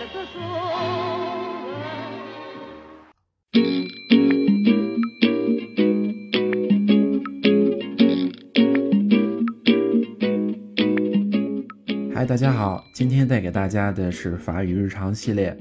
嗨，大家好，今天带给大家的是法语日常系列，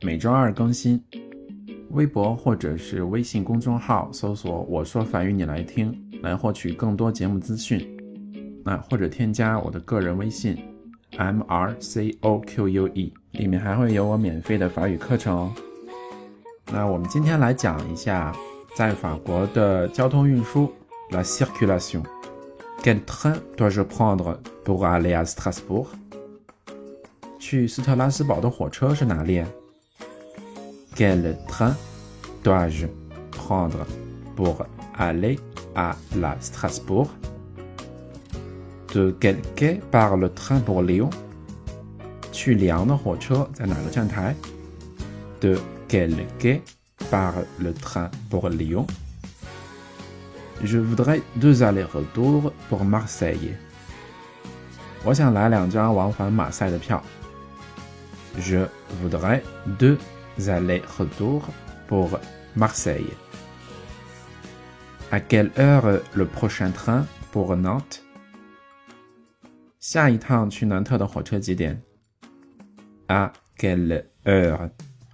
每周二更新。微博或者是微信公众号搜索“我说法语你来听”，来获取更多节目资讯。那或者添加我的个人微信。M R C O Q U E 里面还会有我免费的法语课程哦。那我们今天来讲一下在法国的交通运输，la circulation。Quel train dois-je prendre pour aller à Strasbourg？去斯特拉斯堡的火车是哪列？Quel train dois-je prendre pour aller à la Strasbourg？De quel quai part le train pour Lyon? 去里昂的火车在哪个站台？De quel quai part le train pour Lyon? Je voudrais deux allers-retours pour Marseille. 我想来两张往返马赛的票。Je voudrais deux allers-retours pour Marseille. À quelle heure le prochain train pour Nantes? 下一趟去南特的火车几点 ？À quelle heure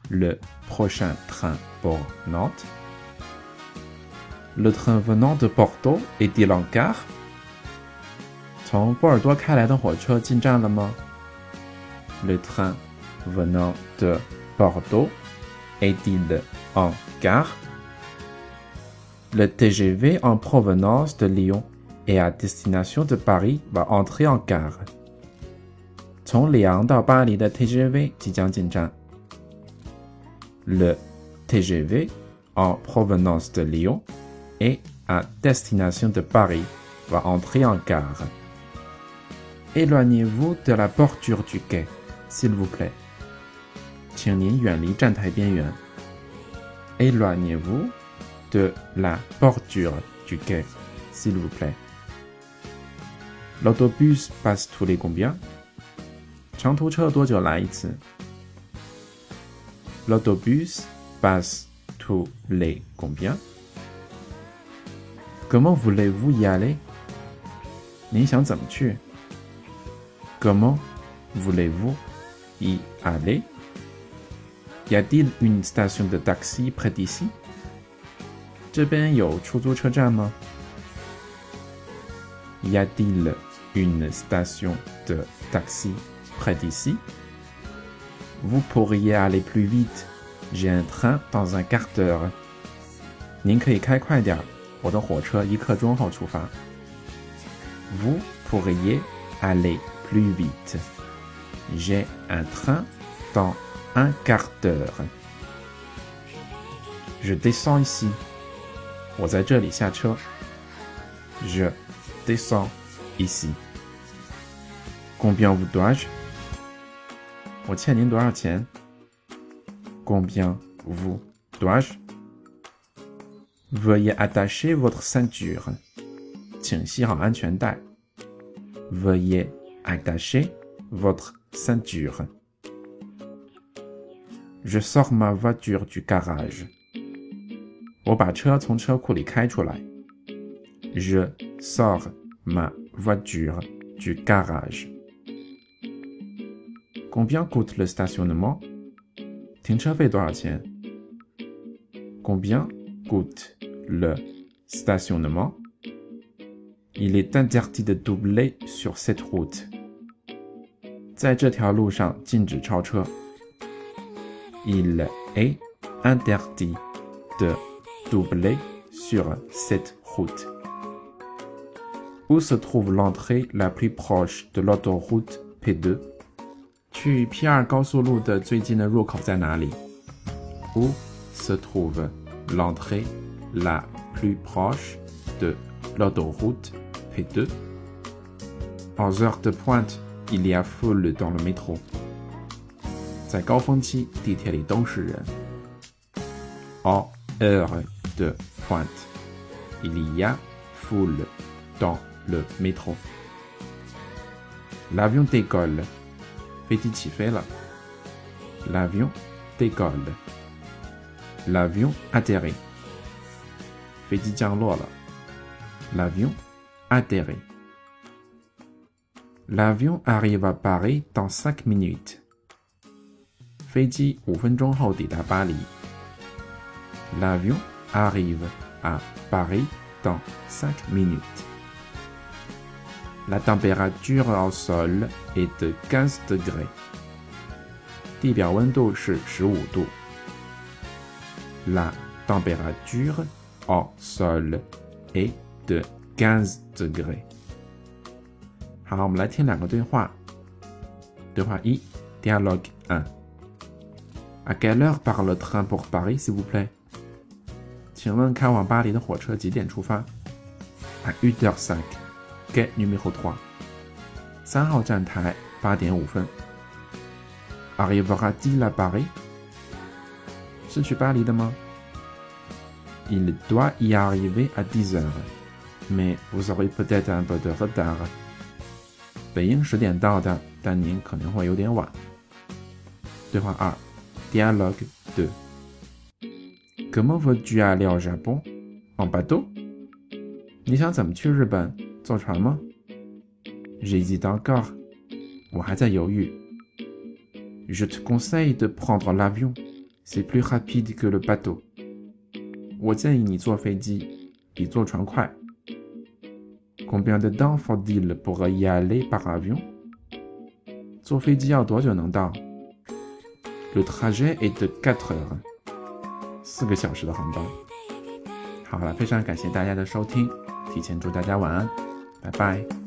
le prochain train pour Nantes? Le train venant de Bordeaux est-il en gare? 从波尔多开来的火车进站了吗？Le train venant de Bordeaux est-il en gare? Le TGV en provenance de Lyon et à destination de Paris va entrer en gare. 从里昂到巴黎的 TGV 即将进站。Le TGV en provenance de Lyon et à destination de Paris va entrer en gare. Éloignez-vous de la bordure du quai, s'il vous plaît. 请您远离站台边缘。Éloignez-vous de la bordure du quai, s'il vous plaît. L'autobus passe tous les combien? 长途车多久来一次？L'autobus passe tous les combien? Comment voulez-vous y aller? 你想怎么去？Comment voulez-vous y aller? Y a-t-il une station de taxi près d'ici? 这边有出租车站吗？Y a-t-il une station de taxi près d'ici? Vous pourriez aller plus vite. J'ai un train dans un quart d'heure. 您可以开快点，我的火车一刻钟后出发。Vous pourriez aller plus vite. J'ai un train dans un quart d'heure. Je descends ici. 我在这里下车。Je descends ici. Combien vous dois-je? 我欠您多少钱？Combien vous dois-je? Veuillez attacher votre ceinture. 请系好安全带。Veuillez attacher votre ceinture. Je sors ma voiture du garage. 我把车从车库里开出来。Je sors ma voiture du garage. Combien coûte le stationnement? Combien coûte le stationnement? Il est interdit de doubler sur cette route. Il est interdit de doubler sur cette route. Où se trouve l'entrée la plus proche de l'autoroute P2 去 P2 高速路的最近的入口在哪里？Où se trouve l'entrée la plus proche de l'autoroute P2? En heure de pointe, il y a foule dans le métro. 在高峰期，地铁里都是人。En heure de pointe, il y a foule dans le métro. L'avion décolle. 飞机起飞了。L'avion décolle. L'avion atterrit. 飞机降落了。L'avion atterrit. L'avion arrive à Paris dans cinq minutes. 飞机五分钟后抵达巴黎。L'avion arrive à Paris dans cinq minutes. La température au sol est de 15 degrés. 地表温度是十五度。La température au sol est de 15 degrés. 好，我们来听两个对话。对话一，Dialogue 1. À quelle heure part le train pour Paris, s'il vous plaît? 请问开往巴黎的火车几点出发？À 1h05. Quai numéro 3. 三号站台八点五分。Arrivera-t-il à Paris? 是去巴黎的吗？Il doit y arriver à 10 heures, mais vous aurez peut-être un peu de retard. 北应十点到的，但您可能会有点晚。对话二，Dialogue 2. Comment veux-tu aller au Japon? En bateau? 你想怎么去日本？坐船吗？J'hésite encore. 我还在犹豫。Je te conseille de prendre l'avion. C'est plus rapide que le bateau. 我建议你坐飞机，比坐船快。Combien de temps faut-il pour y aller par avion? 坐飞机要多久能到？Le trajet est de quatre heures. 四个小时的航班。好了，非常感谢大家的收听，提前祝大家晚安， 拜拜。